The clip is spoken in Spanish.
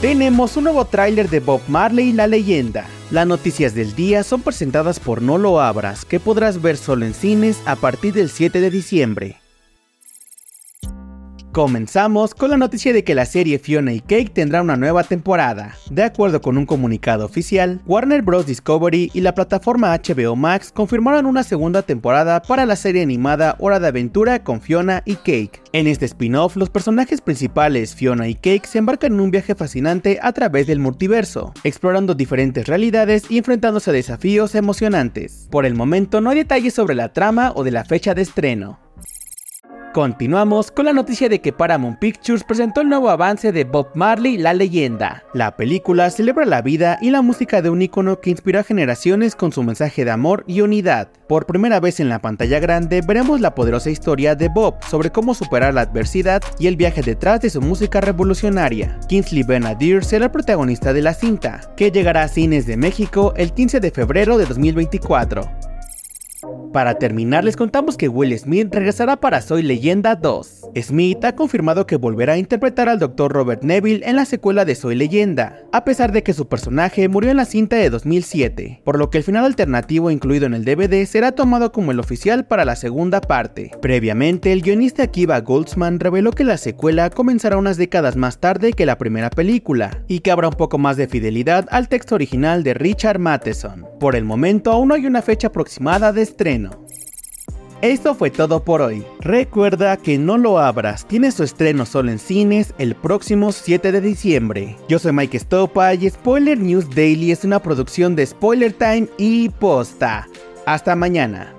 Tenemos un nuevo tráiler de Bob Marley y la leyenda. Las noticias del día son presentadas por No lo abras, que podrás ver solo en cines a partir del 7 de diciembre. Comenzamos con la noticia de que la serie Fiona y Cake tendrá una nueva temporada. De acuerdo con un comunicado oficial, Warner Bros. Discovery y la plataforma HBO Max confirmaron una segunda temporada para la serie animada Hora de Aventura con Fiona y Cake. En este spin-off, los personajes principales Fiona y Cake se embarcan en un viaje fascinante a través del multiverso, explorando diferentes realidades y enfrentándose a desafíos emocionantes. Por el momento no hay detalles sobre la trama o de la fecha de estreno. Continuamos con la noticia de que Paramount Pictures presentó el nuevo avance de Bob Marley, la leyenda. La película celebra la vida y la música de un ícono que inspiró a generaciones con su mensaje de amor y unidad. Por primera vez en la pantalla grande veremos la poderosa historia de Bob sobre cómo superar la adversidad y el viaje detrás de su música revolucionaria. Kingsley Benadir será el protagonista de la cinta, que llegará a cines de México el 15 de febrero de 2024. Para terminar, les contamos que Will Smith regresará para Soy Leyenda 2. Smith ha confirmado que volverá a interpretar al Dr. Robert Neville en la secuela de Soy Leyenda, a pesar de que su personaje murió en la cinta de 2007, por lo que el final alternativo incluido en el DVD será tomado como el oficial para la segunda parte. Previamente, el guionista Akiva Goldsman reveló que la secuela comenzará unas décadas más tarde que la primera película, y que habrá un poco más de fidelidad al texto original de Richard Matheson. Por el momento aún no hay una fecha aproximada de estreno. Esto fue todo por hoy. Recuerda que No lo abras, tiene su estreno solo en cines el próximo 7 de diciembre. Yo soy Mike Stopa y Spoiler News Daily es una producción de Spoiler Time y Posta. Hasta mañana.